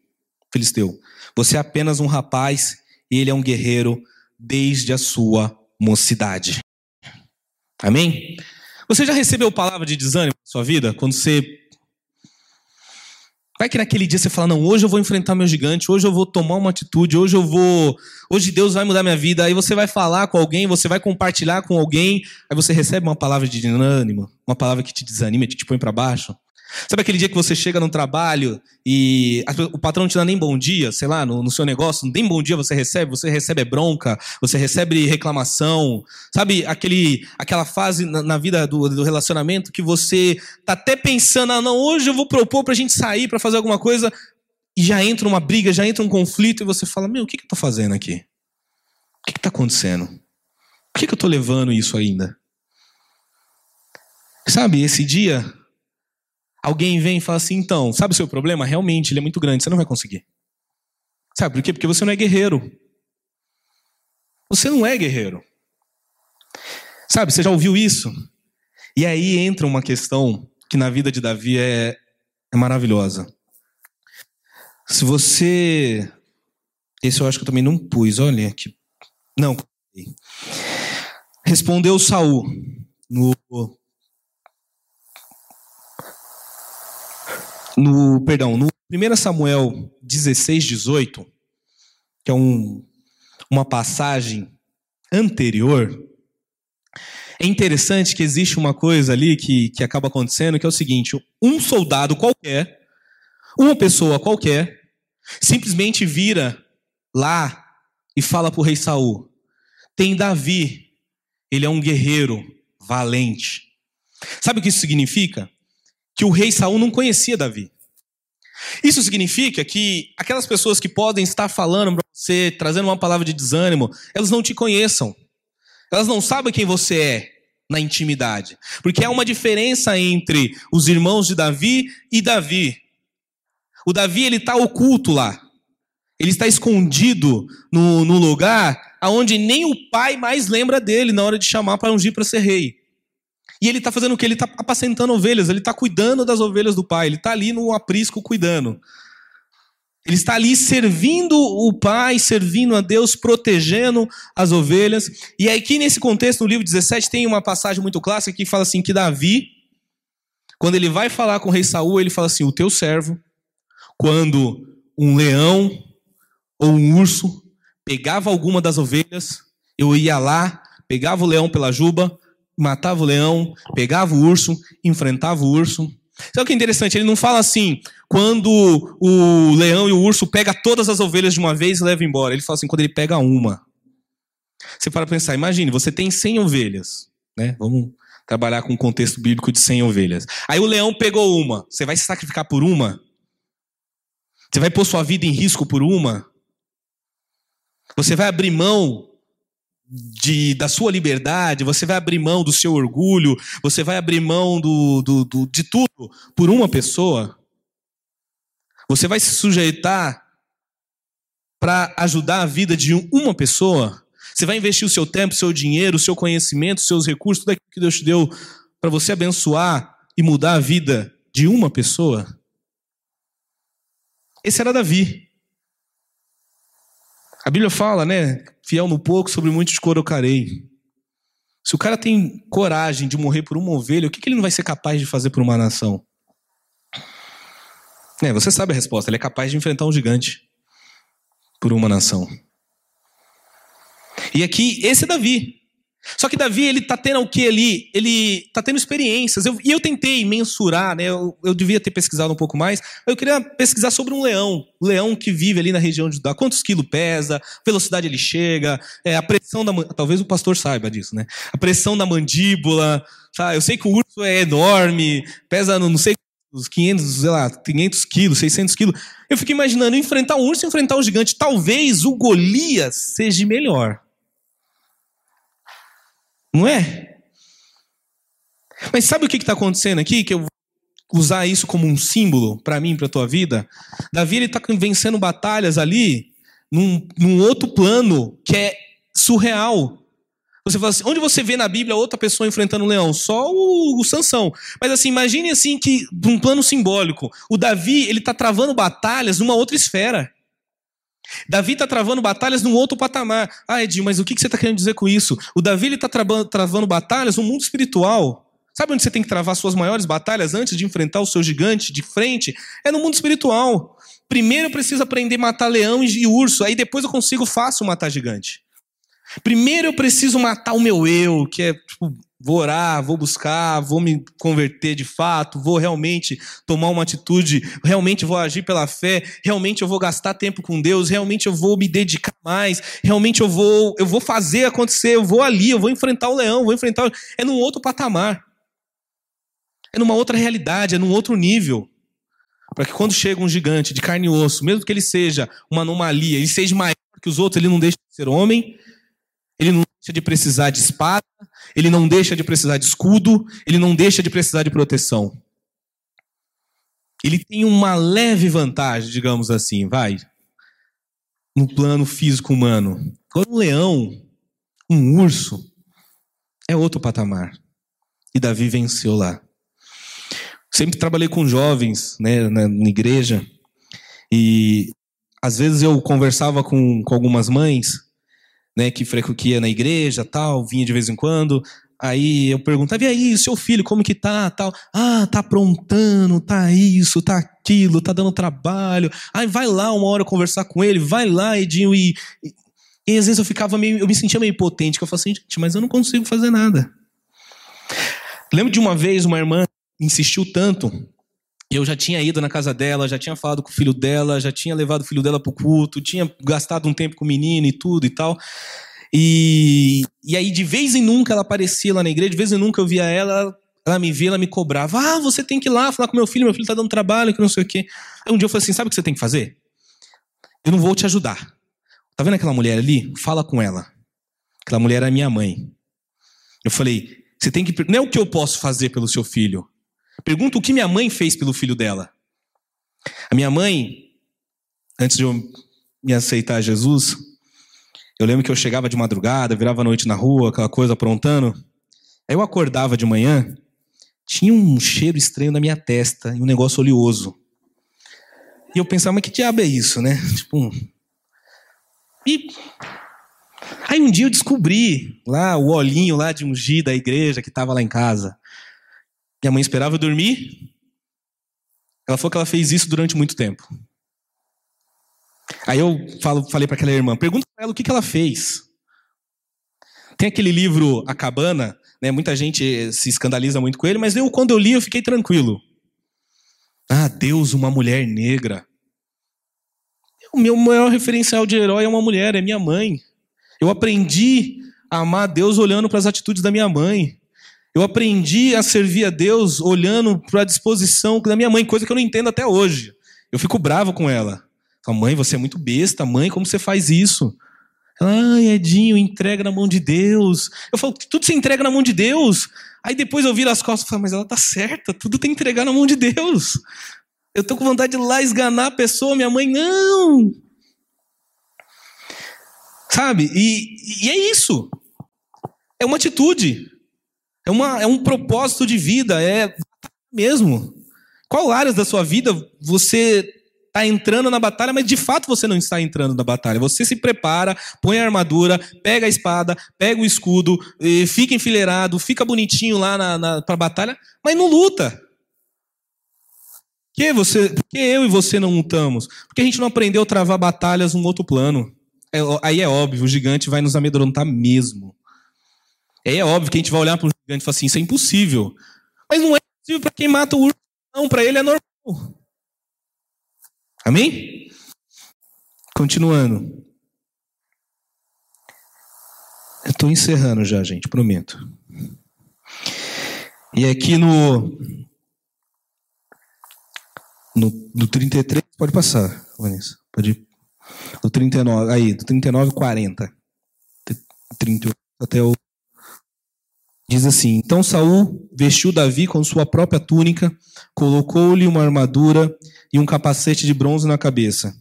Filisteu. Você é apenas um rapaz e ele é um guerreiro desde a sua mocidade. Amém? Você já recebeu palavra de desânimo sua vida? Quando você Vai que naquele dia você fala: não, hoje eu vou enfrentar meu gigante, hoje eu vou tomar uma atitude, hoje eu vou. Hoje Deus vai mudar minha vida. Aí você vai falar com alguém, você vai compartilhar com alguém, aí você recebe uma palavra de ânimo, uma palavra que te desanima, que te põe para baixo. Sabe aquele dia que você chega no trabalho e o patrão não te dá nem bom dia, sei lá, no, no, seu negócio, nem bom dia você recebe, você recebe bronca, você recebe reclamação. Sabe aquele, aquela fase na, na vida do, do, relacionamento que você tá até pensando, ah, não, hoje eu vou propor pra gente sair, para fazer alguma coisa, e já entra uma briga, já entra um conflito, e você fala, meu, o que, que eu tô fazendo aqui? O que, que tá acontecendo? Por que, que eu tô levando isso ainda? Sabe, esse dia Alguém vem e fala assim: então, sabe o seu problema? Realmente, ele é muito grande, você não vai conseguir. Sabe por quê? Porque você não é guerreiro. Você não é guerreiro. Sabe, você já ouviu isso? E aí entra uma questão que na vida de Davi é, é maravilhosa. Se você. Esse eu acho que eu também não pus, olha aqui. Não. Respondeu Saul no no, perdão, no 1 Samuel 16, 18, que é um, uma passagem anterior, é interessante que existe uma coisa ali que, que acaba acontecendo, que é o seguinte: um soldado qualquer, uma pessoa qualquer, simplesmente vira lá e fala para o rei Saul: tem Davi, ele é um guerreiro valente. Sabe o que isso significa? Que o rei Saul não conhecia Davi. Isso significa que aquelas pessoas que podem estar falando para você, trazendo uma palavra de desânimo, elas não te conheçam. Elas não sabem quem você é na intimidade. Porque há uma diferença entre os irmãos de Davi e Davi. O Davi, ele está oculto lá. Ele está escondido no, no lugar aonde nem o pai mais lembra dele na hora de chamar para ungir para ser rei. E ele está fazendo o que? Ele está apacentando ovelhas, ele está cuidando das ovelhas do pai, ele está ali no aprisco cuidando. Ele está ali servindo o Pai, servindo a Deus, protegendo as ovelhas. E aqui nesse contexto, no livro 17, tem uma passagem muito clássica que fala assim: que Davi, quando ele vai falar com o rei Saul, ele fala assim: o teu servo, quando um leão ou um urso pegava alguma das ovelhas, eu ia lá, pegava o leão pela juba, matava o leão, pegava o urso, enfrentava o urso. Sabe o que é interessante? Ele não fala assim, quando o leão e o urso pega todas as ovelhas de uma vez e leva embora. Ele fala assim, quando ele pega uma. Você para pensar, imagine, você tem 100 ovelhas, né? Vamos trabalhar com o contexto bíblico de 100 ovelhas. Aí o leão pegou uma, você vai se sacrificar por uma? Você vai pôr sua vida em risco por uma? Você vai abrir mão de, da sua liberdade, você vai abrir mão do seu orgulho, você vai abrir mão do, do, do, de tudo por uma pessoa? Você vai se sujeitar para ajudar a vida de uma pessoa? Você vai investir o seu tempo, o seu dinheiro, o seu conhecimento, os seus recursos, tudo aquilo que Deus te deu para você abençoar e mudar a vida de uma pessoa? Esse era Davi. A Bíblia fala, né? Fiel no pouco, sobre muito te colocarei. Se o cara tem coragem de morrer por uma ovelha, o que, que ele não vai ser capaz de fazer por uma nação? É, você sabe a resposta. Ele é capaz de enfrentar um gigante por uma nação. E aqui, esse é Davi. Só que Davi, ele tá tendo o que ali? Ele tá tendo experiências. Eu, e eu tentei mensurar, né? Eu, eu, devia ter pesquisado um pouco mais. Eu queria pesquisar sobre um leão. O leão que vive ali na região de Judá. Quantos quilos pesa? Velocidade ele chega? É, a pressão da... Talvez o pastor saiba disso, né? A pressão da mandíbula. Tá? Eu sei que o urso é enorme. Pesa, não sei os 500, sei lá, 500 quilos, 600 quilos. Eu fico imaginando enfrentar um urso, enfrentar um gigante. Talvez o Golias seja melhor. Não é? Mas sabe o que está acontecendo aqui? Que eu vou usar isso como um símbolo para mim, para a tua vida. Davi está vencendo batalhas ali num, num, outro plano que é surreal. Você fala assim, onde você vê na Bíblia outra pessoa enfrentando um leão? Só o, o Sansão. Mas assim, imagine assim que, num plano simbólico, o Davi ele está travando batalhas numa outra esfera. Davi está travando batalhas num outro patamar. Ah, Edinho, mas o que você está querendo dizer com isso? O Davi está travando, batalhas no mundo espiritual. Sabe onde você tem que travar suas maiores batalhas antes de enfrentar o seu gigante de frente? É no mundo espiritual. Primeiro eu preciso aprender a matar leão e urso, aí depois eu consigo fácil matar gigante. Primeiro eu preciso matar o meu eu, que é tipo, vou orar, vou buscar, vou me converter de fato, vou realmente tomar uma atitude, realmente vou agir pela fé, realmente eu vou gastar tempo com Deus, realmente eu vou me dedicar mais, realmente eu vou, eu vou fazer acontecer, eu vou ali, eu vou enfrentar o leão, vou enfrentar, é num outro patamar. É numa outra realidade, é num outro nível. Para que quando chega um gigante de carne e osso, mesmo que ele seja uma anomalia, ele seja maior que os outros, ele não deixa de ser homem, ele não deixa de precisar de espada, ele não deixa de precisar de escudo, ele não deixa de precisar de proteção. Ele tem uma leve vantagem, digamos assim, vai, no plano físico humano. Agora, um leão, um urso, é outro patamar. E Davi venceu lá. Sempre trabalhei com jovens né, na, na igreja, e às vezes eu conversava com, com algumas mães né, que frequentia na igreja, tal, vinha de vez em quando. Aí eu perguntava, e aí, seu filho, como que tá, tal? Ah, tá aprontando, tá isso, tá aquilo, tá dando trabalho. Aí vai lá uma hora conversar com ele, vai lá, Edinho, e... e... Às vezes eu ficava meio, eu me sentia meio impotente, que eu falava assim, gente, mas eu não consigo fazer nada. Lembro de uma vez uma irmã insistiu tanto eu já tinha ido na casa dela, já tinha falado com o filho dela, já tinha levado o filho dela pro culto, tinha gastado um tempo com o menino e tudo e tal. E, e aí, de vez em nunca, ela aparecia lá na igreja, de vez em nunca eu via ela, ela me via, ela me cobrava. Ah, você tem que ir lá falar com meu filho, meu filho tá dando trabalho, que não sei o quê. Aí um dia eu falei assim: sabe o que você tem que fazer? Eu não vou te ajudar. Tá vendo aquela mulher ali? Fala com ela. Aquela mulher é minha mãe. Eu falei: você tem que. Não é o que eu posso fazer pelo seu filho. Pergunta o que minha mãe fez pelo filho dela. A minha mãe, antes de eu me aceitar a Jesus, eu lembro que eu chegava de madrugada, virava a noite na rua, aquela coisa aprontando. Aí eu acordava de manhã, tinha um cheiro estranho na minha testa e um negócio oleoso. E eu pensava, mas que diabo é isso, né? Tipo. E. Aí um dia eu descobri lá o olhinho lá de ungir da igreja que estava lá em casa. Minha mãe esperava eu dormir. Ela falou que ela fez isso durante muito tempo. Aí eu falo, falei para aquela irmã, pergunta para ela o que, que ela fez. Tem aquele livro A Cabana, né? Muita gente se escandaliza muito com ele, mas eu quando eu li eu fiquei tranquilo. Ah, Deus, uma mulher negra. O meu maior referencial de herói é uma mulher, é minha mãe. Eu aprendi a amar Deus olhando para as atitudes da minha mãe. Eu aprendi a servir a Deus olhando para a disposição da minha mãe, coisa que eu não entendo até hoje. Eu fico bravo com ela. Falo, mãe, você é muito besta, mãe, como você faz isso? Ela, Edinho, entrega na mão de Deus. Eu falo, tudo se entrega na mão de Deus. Aí depois eu viro as costas e falo, mas ela tá certa, tudo tem que entregar na mão de Deus. Eu tô com vontade de ir lá esganar a pessoa, minha mãe, não. Sabe? E, e é isso. É uma atitude. É, uma, é um propósito de vida, é mesmo. Qual áreas da sua vida você está entrando na batalha, mas de fato você não está entrando na batalha. Você se prepara, põe a armadura, pega a espada, pega o escudo, fica enfileirado, fica bonitinho lá na, na, para a batalha, mas não luta. Que você, por que eu e você não lutamos? Porque a gente não aprendeu a travar batalhas num outro plano. É, aí é óbvio, o gigante vai nos amedrontar mesmo. É, é óbvio que a gente vai olhar para gigante e falar assim: isso é impossível. Mas não é possível para quem mata o urso, não. Para ele é normal. Amém? Continuando. Eu estou encerrando já, gente, prometo. E aqui no, no, no 33, pode passar, Vanessa. Pode ir. Do 39, aí, do 39 40. 38 até o Diz assim: Então Saul vestiu Davi com sua própria túnica, colocou-lhe uma armadura e um capacete de bronze na cabeça.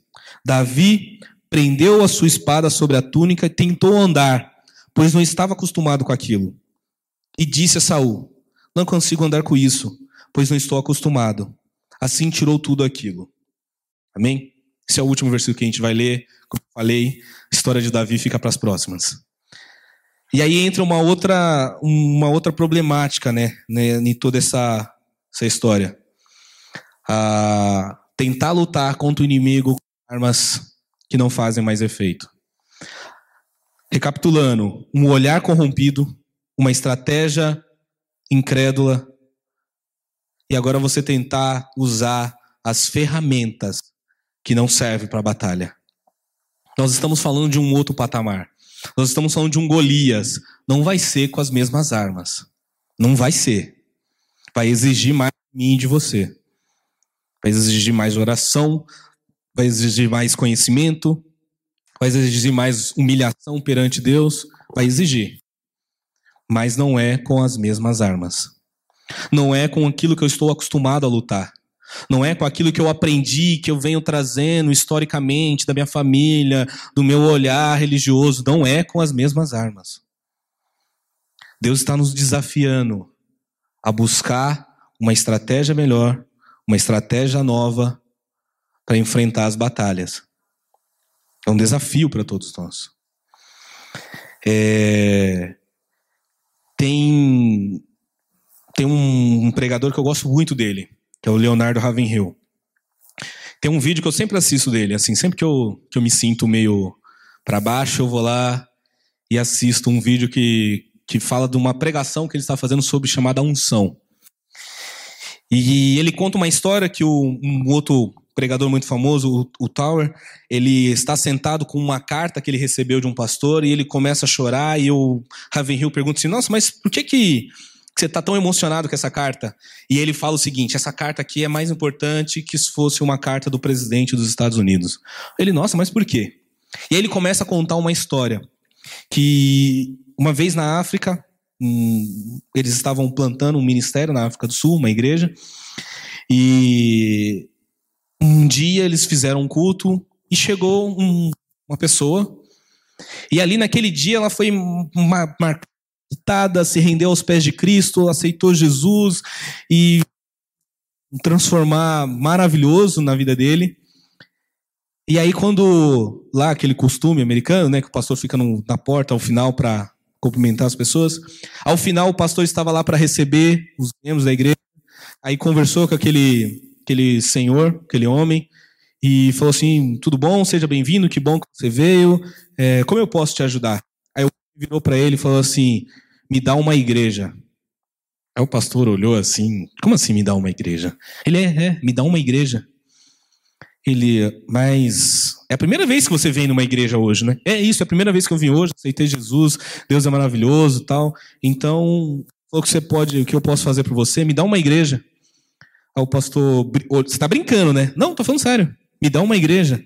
Davi prendeu a sua espada sobre a túnica e tentou andar, pois não estava acostumado com aquilo. E disse a Saul: Não consigo andar com isso, pois não estou acostumado. Assim tirou tudo aquilo. Amém? Esse é o último versículo que a gente vai ler. Como eu falei, a história de Davi fica para as próximas. E aí entra uma outra, uma outra problemática, né, né em toda essa, essa história. Ah, tentar lutar contra o inimigo com armas que não fazem mais efeito. Recapitulando, um olhar corrompido, uma estratégia incrédula, e agora você tentar usar as ferramentas que não servem para a batalha. Nós estamos falando de um outro patamar. Nós estamos falando de um Golias. Não vai ser com as mesmas armas. Não vai ser. Vai exigir mais de mim e de você. Vai exigir mais oração, vai exigir mais conhecimento, vai exigir mais humilhação perante Deus, vai exigir. Mas não é com as mesmas armas. Não é com aquilo que eu estou acostumado a lutar. Não é com aquilo que eu aprendi, que eu venho trazendo historicamente da minha família, do meu olhar religioso. Não é com as mesmas armas. Deus está nos desafiando a buscar uma estratégia melhor, uma estratégia nova para enfrentar as batalhas. É um desafio para todos nós. É... Tem, tem um, pregador que eu gosto muito dele que é o Leonardo Ravenhill. Tem um vídeo que eu sempre assisto dele, assim, sempre que eu, que eu me sinto meio para baixo, eu vou lá e assisto um vídeo que, que fala de uma pregação que ele está fazendo sobre chamada unção. E ele conta uma história que o, um outro pregador muito famoso, o, o, Tower, ele está sentado com uma carta que ele recebeu de um pastor e ele começa a chorar e o Ravenhill pergunta assim, nossa, mas por que que você está tão emocionado com essa carta? E ele fala o seguinte: essa carta aqui é mais importante que se fosse uma carta do presidente dos Estados Unidos. Ele, nossa, mas por quê? E aí ele começa a contar uma história que uma vez na África, um, eles estavam plantando um ministério na África do Sul, uma igreja, e um dia eles fizeram um culto e chegou um, uma pessoa e ali naquele dia ela foi marcada se rendeu aos pés de Cristo, aceitou Jesus e transformar maravilhoso na vida dele. E aí quando lá aquele costume americano, né, que o pastor fica no, na porta ao final para cumprimentar as pessoas, ao final o pastor estava lá para receber os membros da igreja. Aí conversou com aquele aquele senhor, aquele homem, e falou assim: tudo bom, seja bem-vindo, que bom que você veio, é, como eu posso te ajudar? Virou para ele e falou assim: me dá uma igreja. Aí o pastor olhou assim: como assim me dá uma igreja? Ele é, é, me dá uma igreja. Ele, mas é a primeira vez que você vem numa igreja hoje, né? É isso, é a primeira vez que eu vim hoje, aceitei Jesus, Deus é maravilhoso, tal. Então, o que você pode, o que eu posso fazer para você? Me dá uma igreja. Aí o pastor, você está brincando, né? Não, tô falando sério. Me dá uma igreja.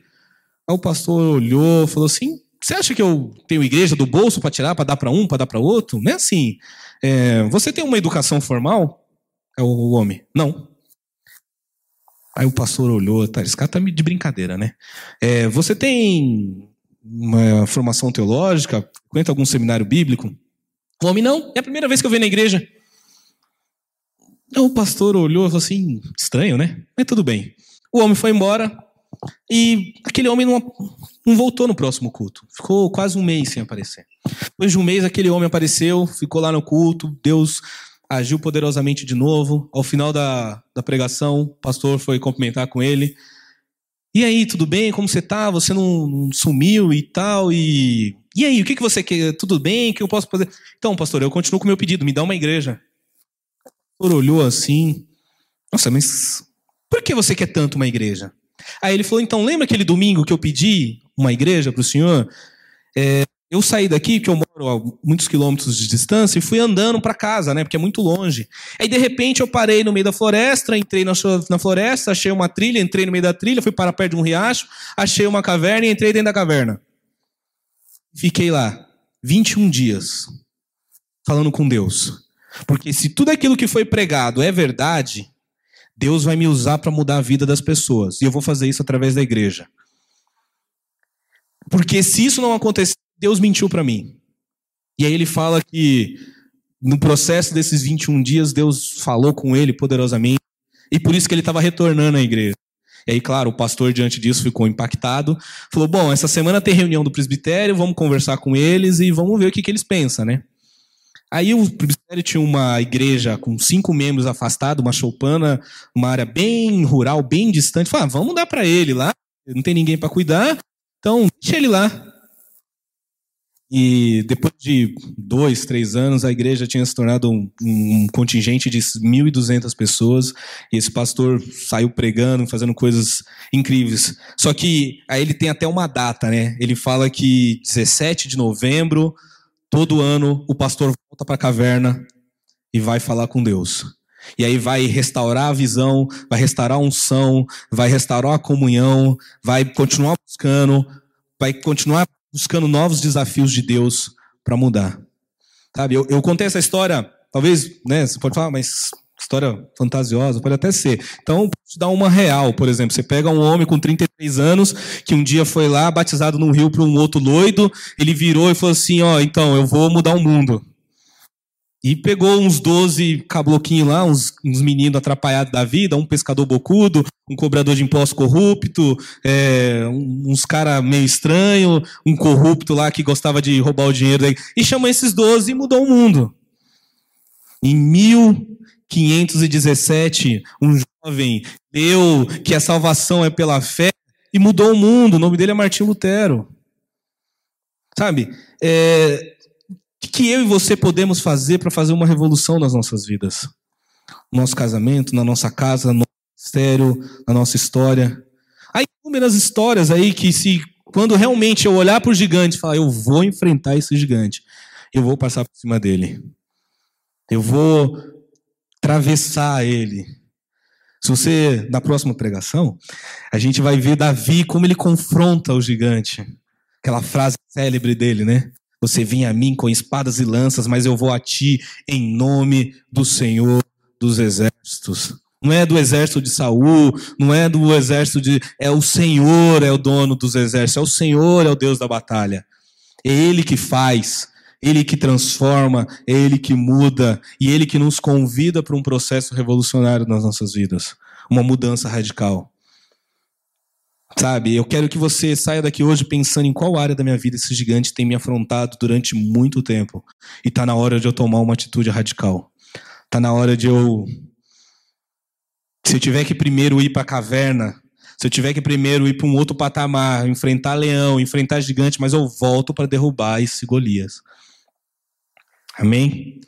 Aí o pastor olhou, falou assim: você acha que eu tenho igreja do bolso para tirar, para dar para um, para dar para outro? Não é assim. É, você tem uma educação formal? É o homem. Não. Aí o pastor olhou, tá, esse cara tá de brincadeira, né? É, você tem uma formação teológica? Frequenta algum seminário bíblico? O homem, não. É a primeira vez que eu venho na igreja. Então o pastor olhou e falou assim, estranho, né? Mas tudo bem. O homem foi embora e aquele homem não, não voltou no próximo culto. Ficou quase um mês sem aparecer. Depois de um mês, aquele homem apareceu, ficou lá no culto, Deus agiu poderosamente de novo. Ao final da, da pregação, o pastor foi cumprimentar com ele. E aí, tudo bem? Como você tá? Você não, não sumiu e tal? E, e aí, o que, que você quer? Tudo bem? O que eu posso fazer? Então, pastor, eu continuo com o meu pedido, me dá uma igreja. O pastor olhou assim. Nossa, mas por que você quer tanto uma igreja? Aí ele falou: então, lembra aquele domingo que eu pedi uma igreja para o senhor? É, eu saí daqui, que eu moro a muitos quilômetros de distância, e fui andando para casa, né? Porque é muito longe. Aí, de repente, eu parei no meio da floresta, entrei na, na floresta, achei uma trilha, entrei no meio da trilha, fui para perto de um riacho, achei uma caverna e entrei dentro da caverna. Fiquei lá 21 dias falando com Deus. Porque se tudo aquilo que foi pregado é verdade, Deus vai me usar para mudar a vida das pessoas. E eu vou fazer isso através da igreja. Porque se isso não acontecer, Deus mentiu para mim. E aí ele fala que no processo desses 21 dias, Deus falou com ele poderosamente. E por isso que ele estava retornando à igreja. E aí, claro, o pastor, diante disso, ficou impactado. Falou: bom, essa semana tem reunião do presbitério, vamos conversar com eles e vamos ver o que, que eles pensam, né? Aí o presbitério tinha uma igreja com cinco membros afastados, uma choupana, uma área bem rural, bem distante. Falou: ah, vamos dar para ele lá, não tem ninguém para cuidar, então deixa ele lá. E depois de dois, três anos, a igreja tinha se tornado um, um contingente de 1.200 pessoas. E esse pastor saiu pregando, fazendo coisas incríveis. Só que aí ele tem até uma data, né? Ele fala que 17 de novembro, todo ano, o pastor volta para a caverna e vai falar com Deus. E aí vai restaurar a visão, vai restaurar a unção, vai restaurar a comunhão, vai continuar buscando, vai continuar buscando novos desafios de Deus para mudar. Sabe, eu, eu, contei essa história, talvez, né, você pode falar, mas história fantasiosa, pode até ser. Então, te dar uma real, por exemplo. Você pega um homem com 33 anos, que um dia foi lá, batizado num rio para um outro loido, ele virou e falou assim, ó, então, eu vou mudar o mundo. E pegou uns 12 cabloquinhos lá, uns, uns meninos atrapalhados da vida, um pescador bocudo, um cobrador de impostos corrupto, é, uns cara meio estranho, um corrupto lá que gostava de roubar o dinheiro. E chamou esses 12 e mudou o mundo. Em 1517, um jovem leu que a salvação é pela fé e mudou o mundo. O nome dele é Martim Lutero. Sabe? É, o que eu e você podemos fazer para fazer uma revolução nas nossas vidas? No nosso casamento, na nossa casa, no nosso ministério, na nossa história. Há inúmeras histórias aí que se quando realmente eu olhar para o gigante e falar, eu vou enfrentar esse gigante, eu vou passar por cima dele. Eu vou atravessar ele. Se você, na próxima pregação, a gente vai ver Davi como ele confronta o gigante. Aquela frase célebre dele, né? Você vinha a mim com espadas e lanças, mas eu vou a ti em nome do Senhor dos exércitos. Não é do exército de Saul, não é do exército de. É o Senhor, é o dono dos exércitos, é o Senhor, é o Deus da batalha. É Ele que faz, Ele que transforma, é Ele que muda, e Ele que nos convida para um processo revolucionário nas nossas vidas uma mudança radical. Sabe, eu quero que você saia daqui hoje pensando em qual área da minha vida esse gigante tem me afrontado durante muito tempo. E está na hora de eu tomar uma atitude radical. Está na hora de eu. Se eu tiver que primeiro ir para a caverna, se eu tiver que primeiro ir para um outro patamar, enfrentar leão, enfrentar gigante, mas eu volto para derrubar esse Golias. Amém?